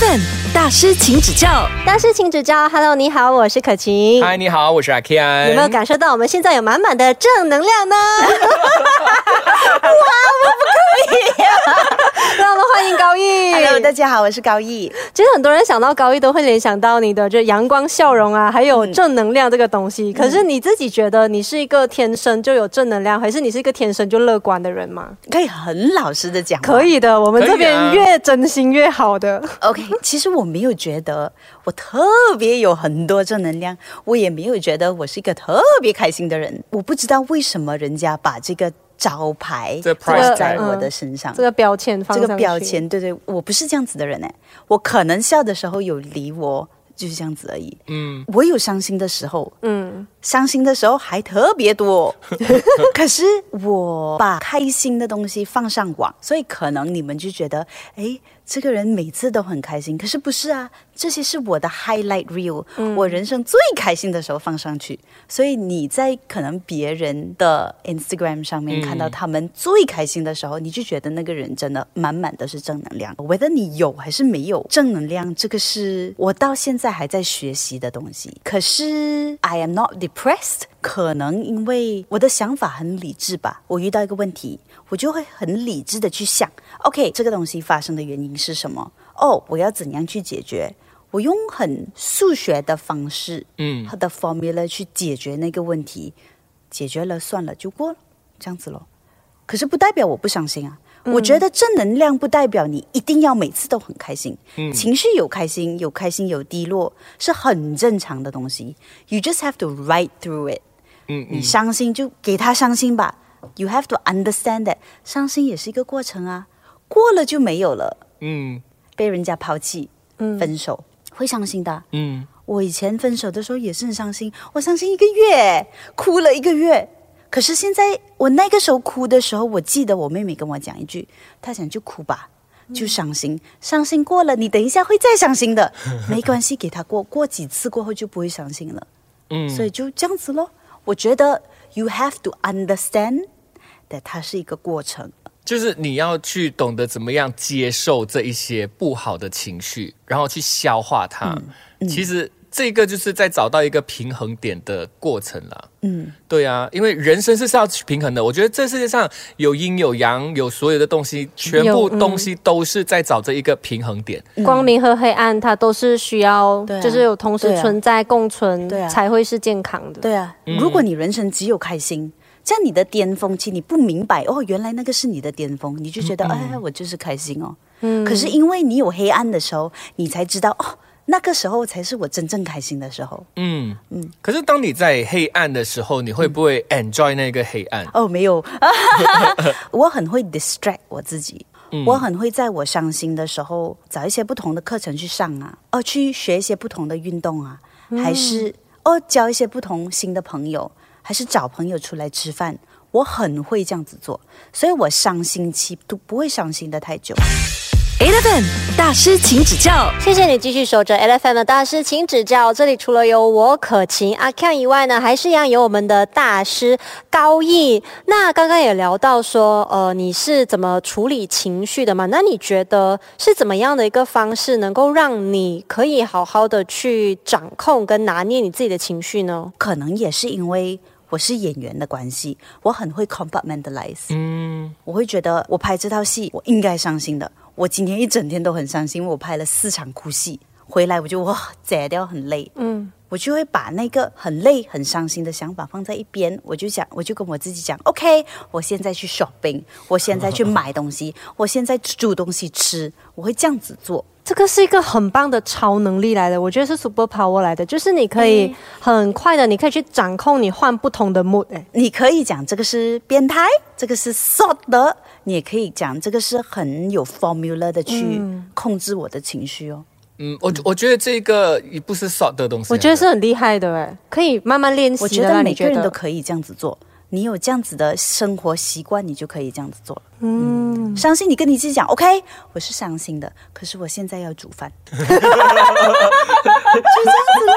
Eleven 大师，请指教。大师，请指教。Hello，你好，我是可晴。嗨，你好，我是阿 Ken。有没有感受到我们现在有满满的正能量呢？哇，我不可以、让我们欢迎高毅。Hello，大家好，我是高毅。其实很多人想到高毅都会联想到你的这阳光笑容啊，还有正能量这个东西。可是你自己觉得你是一个天生就有正能量，还是你是一个天生就乐观的人吗？可以很老实的讲，可。以的，我们这边越真心越好的。OK，其实我没有觉得我特别有很多正能量，我也没有觉得我是一个特别开心的人。我不知道为什么人家把这个招牌这放在我的身上。这个标签放这个标签，对对，我不是这样子的人哎，我可能笑的时候有理我，就是这样子而已。嗯，我有伤心的时候，嗯，伤心的时候还特别多，可是我把开心的东西放上网，所以可能你们就觉得，哎，这个人每次都很开心。可是不是啊，这些是我的 highlight reel，、我人生最开心的时候放上去。所以你在可能别人的 Instagram 上面嗯看到他们最开心的时候，你就觉得那个人真的满满都是正能量。我觉得你有还是没有正能量，这个是我到现在还在学习的东西。可是 I am not depressed，可能因为我的想法很理智吧。我遇到一个问题，我就会很理智的去想，OK，这个东西发生的原因是什么？哦，我要怎样去解决？我用很数学的方式，嗯它的 formula 去解决那个问题，解决了算了就过了，这样子咯。可是不代表我不伤心啊。我觉得正能量不代表你一定要每次都很开心，情绪有开心有开心有低落是很正常的东西。You just have to ride through it。嗯你伤心就给他伤心吧。You have to understand that 伤心也是一个过程啊，过了就没有了。嗯被人家抛弃、嗯分手会伤心的。嗯，我以前分手的时候也是很伤心，我伤心一个月，哭了一个月。可是现在我那个时候哭的时候，我记得我妹妹跟我讲一句，她讲就哭吧，就伤心，伤心过了，你等一下会再伤心的，没关系，给她过，过几次过后就不会伤心了。嗯所以就这样子咯。我觉得 you have to understand that 它是一个过程。就是你要去懂得怎么样接受这一些不好的情绪，然后去消化它。嗯其实这个就是在找到一个平衡点的过程啦。嗯，对啊，因为人生是是要去平衡的。我觉得这世界上有阴有阳，有所有的东西，全部东西都是在找这一个平衡点。光明和黑暗它都是需要，啊就是有同时存在共存，对啊才会是健康的。对啊，如果你人生只有开心，这样你的巅峰期你不明白哦，原来那个是你的巅峰，你就觉得、哎，我就是开心哦。嗯可是因为你有黑暗的时候，你才知道哦，那个时候才是我真正开心的时候。嗯嗯。可是当你在黑暗的时候，你会不会 enjoy 那个黑暗？哦，没有，我很会 distract 我自己。我很会在我伤心的时候找一些不同的课程去上啊，哦，去学一些不同的运动啊，还是哦交一些不同新的朋友，还是找朋友出来吃饭。我很会这样子做，所以我伤心期都不会伤心的太久。Eleven 大师，请指教。谢谢你继续守着 Eleven 的大师，请指教。这里除了有我可晴阿 Ken 以外呢，还是一样有我们的大师高毅。那刚刚也聊到说，呃，你是怎么处理情绪的嘛？那你觉得是怎么样的一个方式，能够让你可以好好的去掌控跟拿捏你自己的情绪呢？可能也是因为我是演员的关系，我很会 compartmentalize。嗯我会觉得我拍这套戏，我应该伤心的。我今天一整天都很伤心，因为我拍了四场哭戏，回来我就哇，摘掉很累。嗯，我就会把那个很累、很伤心的想法放在一边，我就讲，我就跟我自己讲，OK，我现在去 shopping，我现在去买东西，我现在煮东西吃，我会这样子做。这个是一个很棒的超能力来的，我觉得是 super power 来的，就是你可以很快的，你可以去掌控你换不同的 mood，哎，你可以讲这个是变态，这个是的，你也可以讲这个是很有 formula 的去控制我的情绪哦。嗯，我我觉得这个也不是 short 的东西，我觉得是很厉害的，哎，可以慢慢练习的。我觉得每个人让你觉得都可以这样子做，你有这样子的生活习惯，你就可以这样子做了。嗯，伤心，你跟你自己讲，OK，我是伤心的，可是我现在要煮饭，就这样子咯，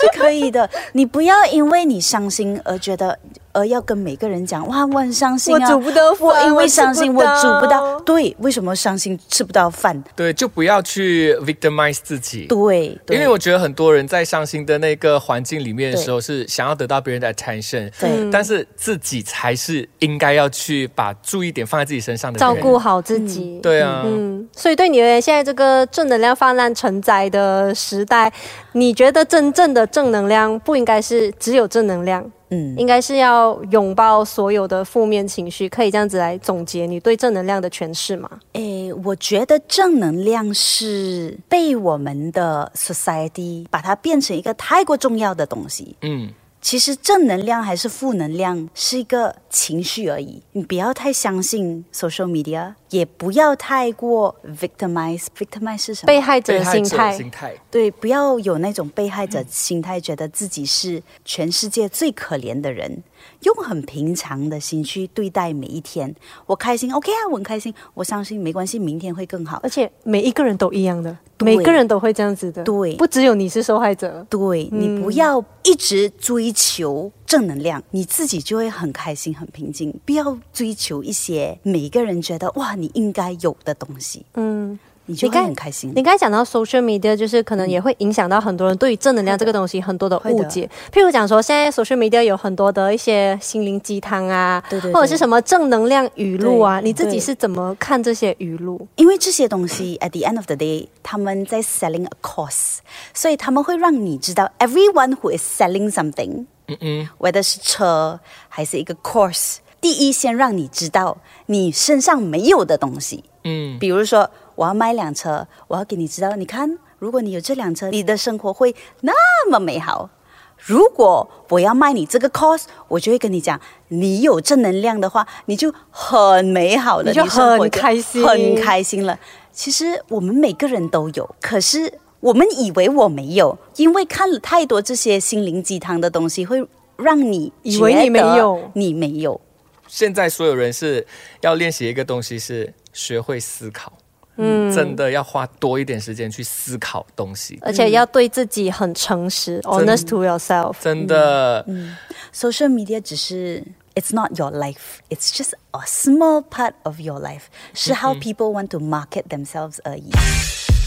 是可以的。你不要因为你伤心而觉得，而要跟每个人讲，哇，我很伤心啊，我煮不到饭我因为伤心我煮不到，对，为什么伤心吃不到饭？对，就不要去 victimize 自己。对，对。因为我觉得很多人在伤心的那个环境里面的时候，是想要得到别人的 attention，对。但是自己才是应该要去把注意点放在自己身上的照顾。好自己。对啊，嗯，所以对你而言，现在这个正能量泛滥成灾的时代，你觉得真正的正能量不应该是只有正能量，嗯，应该是要拥抱所有的负面情绪？可以这样子来总结你对正能量的诠释吗？诶，我觉得正能量是被我们的 society 把它变成一个太过重要的东西。嗯，其实正能量还是负能量是一个情绪而已，你不要太相信 social media，也不要太过 victimize。victimize 是什么？被害者心态，心态，对，不要有那种被害者心态，觉得自己是全世界最可怜的人，用很平常的心去对待每一天。我开心，OK 啊，我很开心；我伤心，没关系，明天会更好。而且每一个人都一样的，每个人都会这样子的，对不只有你是受害者。对你不要一直追求正能量，你自己就会很开心、很平静。不要追求一些每个人觉得哇你应该有的东西，嗯，你就该很开心你。刚才讲到 social media，就是可能也会影响到很多人对于正能量这个东西很多的误解。譬如讲说，现在 social media 有很多的一些心灵鸡汤啊，对对对或者是什么正能量语录啊，你自己是怎么看这些语录？因为这些东西，at the end of the day，他们在 selling a course，所以他们会让你知道，everyone who is selling something，嗯嗯，whether 是车还是一个 course，第一先让你知道你身上没有的东西。嗯，比如说，我要买辆车，我要给你知道，你看，如果你有这辆车，你的生活会那么美好。如果我要卖你这个 course，我就会跟你讲，你有正能量的话，你就很美好了，你就很开心很开心了。其实我们每个人都有，可是我们以为我没有，因为看了太多这些心灵鸡汤的东西，会让你以为你没觉得有你没有。现在所有人是要练习一个东西，是学会思考。嗯，真的要花多一点时间去思考东西，而且要对自己很诚实、h o n e s t to yourself。真的。嗯 social media 只是 it's not your life, it's just a small part of your life，是 how people want to market themselves 而已。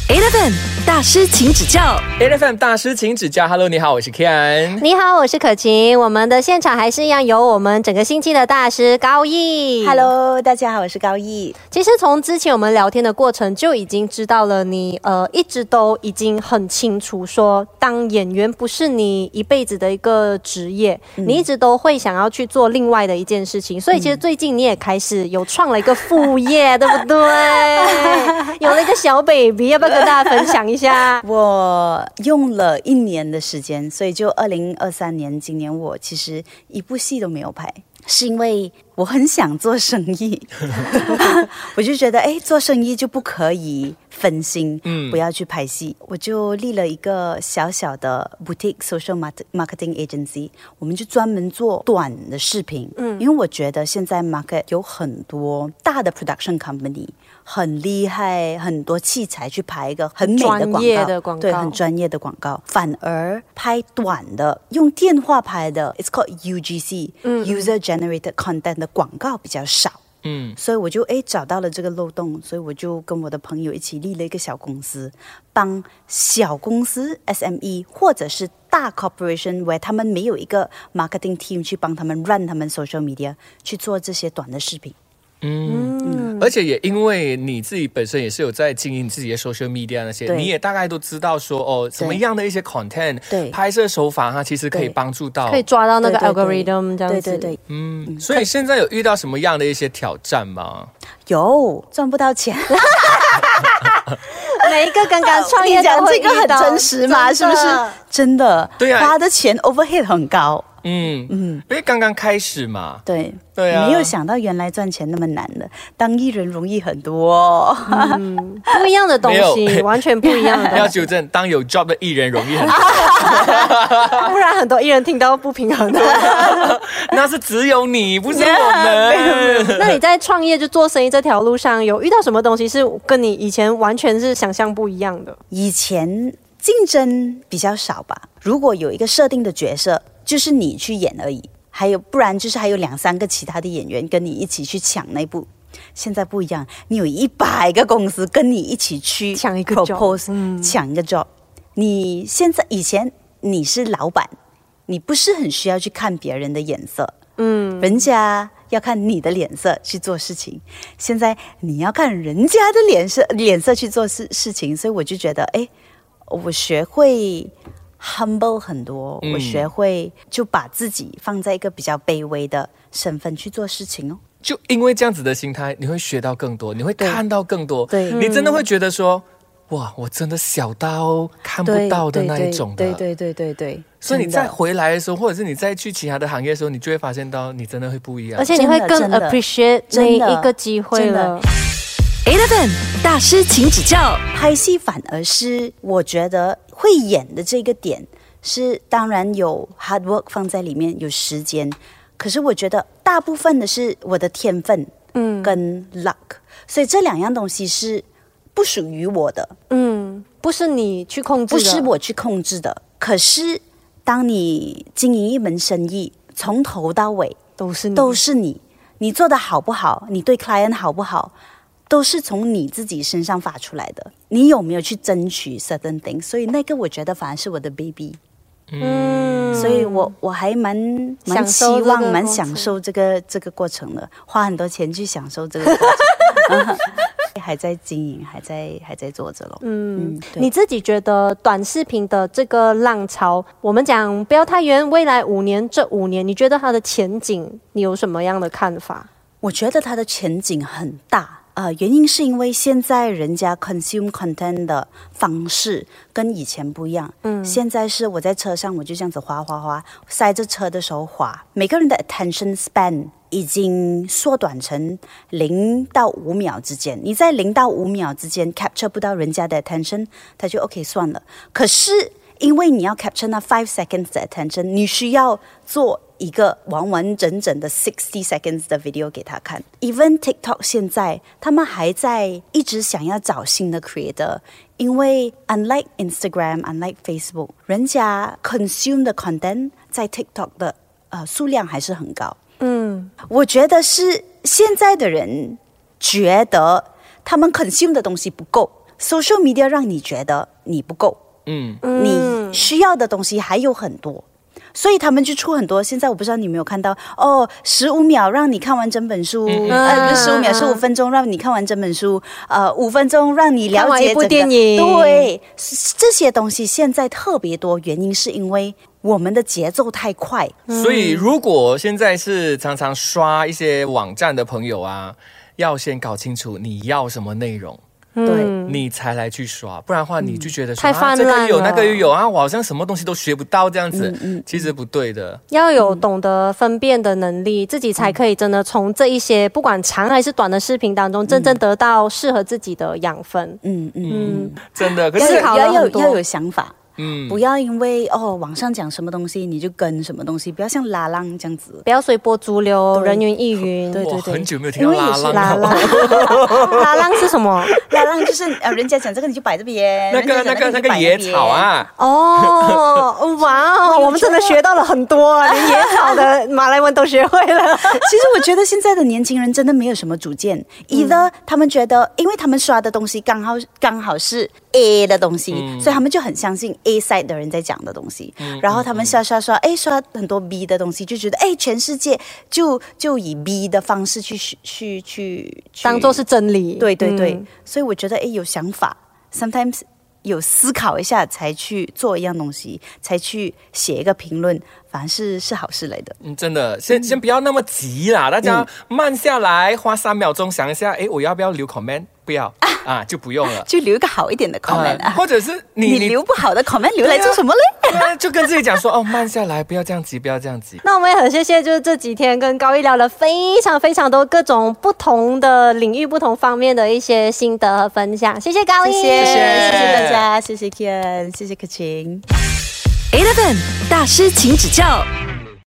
Eleven 大师，请指教。M 大师请指教，Hello，你好，我是 Ken。你好，我是可晴。我们的现场还是一样有我们整个星期的大师高毅。Hello，大家好，我是高毅。其实从之前我们聊天的过程就已经知道了你，呃一直都已经很清楚说，当演员不是你一辈子的一个职业，你一直都会想要去做另外的一件事情。所以其实最近你也开始有创了一个副业，对不对？有了一个小 baby，要不要跟大家分享一下？我用了一年的时间，所以就二零二三年，今年我其实一部戏都没有拍，是因为我很想做生意，我就觉得哎，做生意就不可以分心，嗯。不要去拍戏，我就立了一个小小的 boutique social marketing agency，我们就专门做短的视频，嗯，因为我觉得现在 market 有很多大的 production company。很厉害，很多器材去拍一个很美的广告，的广告。对，很专业的广告。反而拍短的，用电话拍的，it's called UGC，嗯。user generated content 的广告比较少。嗯，所以我就诶找到了这个漏洞，所以我就跟我的朋友一起立了一个小公司，帮小公司 SME 或者是大 corporation where 他们没有一个 marketing team 去帮他们 run 他们 social media 去做这些短的视频。嗯，而且也因为你自己本身也是有在经营自己的 social media 那些，你也大概都知道说哦，什么样的一些 content，对。拍摄手法它其实可以帮助到可以抓到那个 algorithm 这样子。对对对，嗯，所以现在有遇到什么样的一些挑战吗？有。赚不到钱。每一个刚刚创业 你讲这个很真实嘛？是不是？真的，对啊。花的钱 overhead 很高。嗯。嗯，因为刚刚开始嘛，对。对啊。没有想到原来赚钱那么难的，当艺人容易很多。不一样的东西，完全不一样的。要纠正，当有 job 的艺人容易很多，不然很多艺人听到不平衡的。那是只有你，不是我们。那你在创业就做生意这条路上，有遇到什么东西是跟你以前完全是想象不一样的？以前竞争比较少吧，如果有一个设定的角色，就是你去演而已，还有不然就是还有两三个其他的演员跟你一起去抢那部。现在不一样，你有一百个公司跟你一起去抢一个 job，propose，抢一个 job。你现在以前你是老板，你不是很需要去看别人的眼色，嗯，人家要看你的脸色去做事情。现在你要看人家的脸色脸色去做事事情，所以我就觉得，哎，我学会 humble 很多，嗯我学会就把自己放在一个比较卑微的身份去做事情哦。就因为这样子的心态，你会学到更多，你会看到更多，对你真的会觉得说，哇，我真的小到看不到的那一种的。对对对对对，所以你再回来的时候，或者是你再去其他的行业的时候，你就会发现到你真的会不一样。而且你会更 appreciate 那一个机会了。Eleven 大师，请指教。拍戏反而是我觉得会演的这个点是，当然有 hard work 放在里面，有时间，可是我觉得大部分的是我的天分，嗯，跟 luck，所以这两样东西是不属于我的，嗯，不是你去控制不，是我去控制的。可是当你经营一门生意，从头到尾都是你。都是你，你做的好不好，你对 client 好不好，都是从你自己身上发出来的。你有没有去争取 certain things？所以那个我觉得反而是我的 baby，、嗯，所以我我还蛮蛮期享受这个望、蛮享受这个这个过程的，花很多钱去享受这个过程。还在经营，还在还在做着咯。嗯，对你自己觉得短视频的这个浪潮，我们讲不要太远，未来五年这五年，你觉得它的前景，你有什么样的看法？我觉得它的前景很大。呃，原因是因为现在人家 consume content 的方式跟以前不一样。嗯，现在是我在车上我就这样子滑滑滑，塞着车的时候滑。每个人的 attention span 已经缩短成零到五秒之间。你在零到五秒之间 capture 不到人家的 attention，他就 OK 算了。可是因为你要 capture 那 five seconds 的 attention，你需要做一个完完整整的 sixty seconds 的 video 给他看。Even TikTok 现在他们还在一直想要找新的 creator，因为 unlike Instagram、unlike Facebook，人家 consume 的 content 在 TikTok 的呃数量还是很高。嗯，我觉得是现在的人觉得他们 consume 的东西不够，social media 让你觉得你不够。 嗯，你需要的东西还有很多，所以他们就出很多。现在我不知道你有没有看到哦，十五秒让你看完整本书，呃，不是十五秒，嗯十五分钟让你看完整本书，呃，五分钟让你了看完一部解整个电影对，这些东西现在特别多，原因是因为我们的节奏太快。所以如果现在是常常刷一些网站的朋友啊，要先搞清楚你要什么内容。对，你才来去刷，不然的话你就觉得说、太啊、这个泛滥又有那个又有啊，我好像什么东西都学不到这样子，嗯其实不对的。要有懂得分辨的能力，自己才可以真的从这一些不管长还是短的视频当中，真正得到适合自己的养分。嗯嗯，嗯，真的，可是 要有要有想法。嗯，不要因为哦网上讲什么东西你就跟什么东西，不要像拉浪这样子。不要随波逐流，人云亦云。对我很久没有听到因为也是拉浪拉了。浪，拉浪是什么？拉浪就是呃，人家讲这个你就摆这边，那个那个那个野草。啊，哦，哇哦，我们真的学到了很多啊，连野草的马来文都学会了。其实我觉得现在的年轻人真的没有什么主见，，either 他们觉得，因为他们刷的东西刚好刚好是 A 的东西，所以他们就很相信 A side 的人在讲的东西，然后他们刷刷刷，哎，刷很多 B 的东西，就觉得哎，全世界就就以 B 的方式去去去去当做是真理。对对对，嗯。所以我觉得哎，有想法，sometimes 有思考一下才去做一样东西，才去写一个评论，反而是是好事来的。嗯，真的，先先不要那么急啦，大家慢下来，花三秒钟想一下，哎，我要不要留 comment？不要啊，就不用了。就留一个好一点的 comment 啊，或者是你你留不好的 comment 留来做什么嘞？对就跟自己讲说哦，慢下来，不要这样急，不要这样急。那我们也很谢谢，就是这几天跟高一聊了非常非常多各种不同的领域、不同方面的一些心得和分享。谢谢高一，谢谢谢谢大家，谢谢 Kian，谢谢可晴。Eleven 大师，请指教。